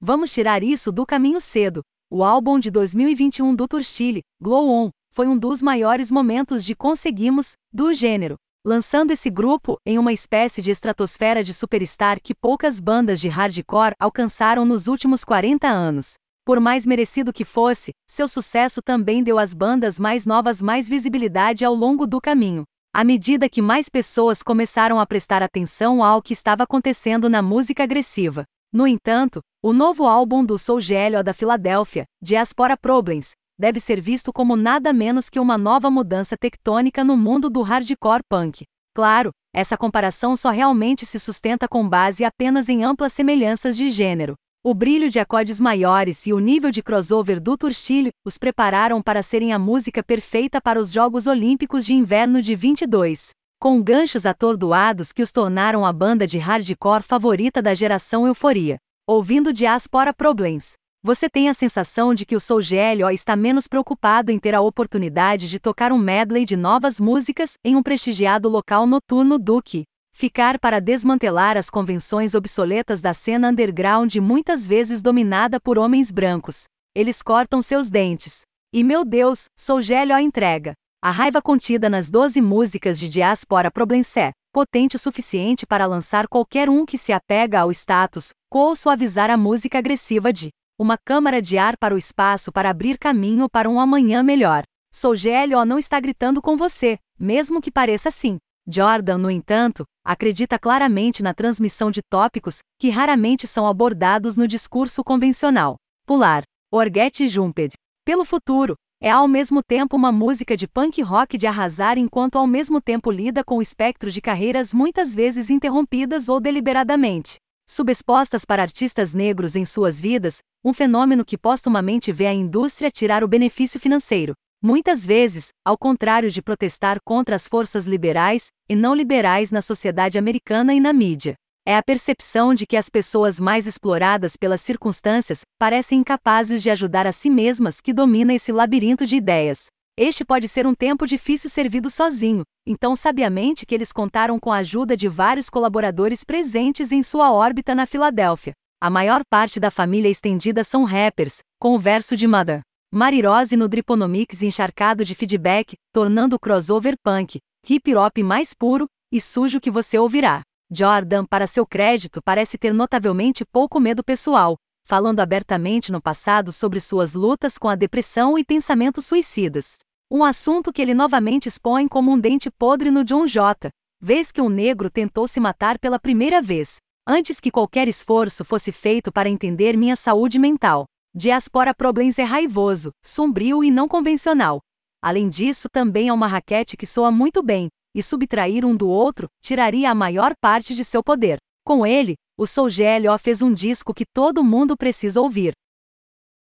Vamos tirar isso do caminho cedo. O álbum de 2021 do Chile, Glow On, foi um dos maiores momentos de conseguimos do gênero, lançando esse grupo em uma espécie de estratosfera de superstar que poucas bandas de hardcore alcançaram nos últimos 40 anos. Por mais merecido que fosse, seu sucesso também deu às bandas mais novas mais visibilidade ao longo do caminho. À medida que mais pessoas começaram a prestar atenção ao que estava acontecendo na música agressiva. No entanto, o novo álbum do Soul Gelio da Filadélfia, Diaspora Problems, deve ser visto como nada menos que uma nova mudança tectônica no mundo do hardcore punk. Claro, essa comparação só realmente se sustenta com base apenas em amplas semelhanças de gênero. O brilho de acordes maiores e o nível de crossover do Turchilho os prepararam para serem a música perfeita para os Jogos Olímpicos de Inverno de 22. Com ganchos atordoados que os tornaram a banda de hardcore favorita da geração Euforia. Ouvindo Diaspora Problems, você tem a sensação de que o Soul GLO está menos preocupado em ter a oportunidade de tocar um medley de novas músicas em um prestigiado local noturno do que ficar para desmantelar as convenções obsoletas da cena underground muitas vezes dominada por homens brancos. Eles cortam seus dentes. E meu Deus, sou Gélio entrega. A raiva contida nas 12 músicas de Diaspora Problensé, potente o suficiente para lançar qualquer um que se apega ao status, ou suavizar a música agressiva de uma câmara de ar para o espaço para abrir caminho para um amanhã melhor. Sou Gélio não está gritando com você, mesmo que pareça assim. Jordan, no entanto, acredita claramente na transmissão de tópicos que raramente são abordados no discurso convencional. Pular, Orget Jumped. Pelo futuro, é ao mesmo tempo uma música de punk rock de arrasar enquanto ao mesmo tempo lida com o espectro de carreiras muitas vezes interrompidas ou deliberadamente subexpostas para artistas negros em suas vidas, um fenômeno que postumamente vê a indústria tirar o benefício financeiro, Muitas vezes, ao contrário de protestar contra as forças liberais e não liberais na sociedade americana e na mídia. É a percepção de que as pessoas mais exploradas pelas circunstâncias parecem incapazes de ajudar a si mesmas que domina esse labirinto de ideias. Este pode ser um tempo difícil servido sozinho, então sabiamente que eles contaram com a ajuda de vários colaboradores presentes em sua órbita na Filadélfia. A maior parte da família estendida são rappers, com o verso de Mother. Marirose no Driponomics encharcado de feedback, tornando o crossover punk, hip hop mais puro e sujo que você ouvirá. Jordan, para seu crédito, parece ter notavelmente pouco medo pessoal, falando abertamente no passado sobre suas lutas com a depressão e pensamentos suicidas. Um assunto que ele novamente expõe como um dente podre no John J., vez que um negro tentou se matar pela primeira vez, antes que qualquer esforço fosse feito para entender minha saúde mental. Diaspora Problems é raivoso, sombrio e não convencional. Além disso, também é uma raquete que soa muito bem, e subtrair um do outro tiraria a maior parte de seu poder. Com ele, o Soul GLO fez um disco que todo mundo precisa ouvir.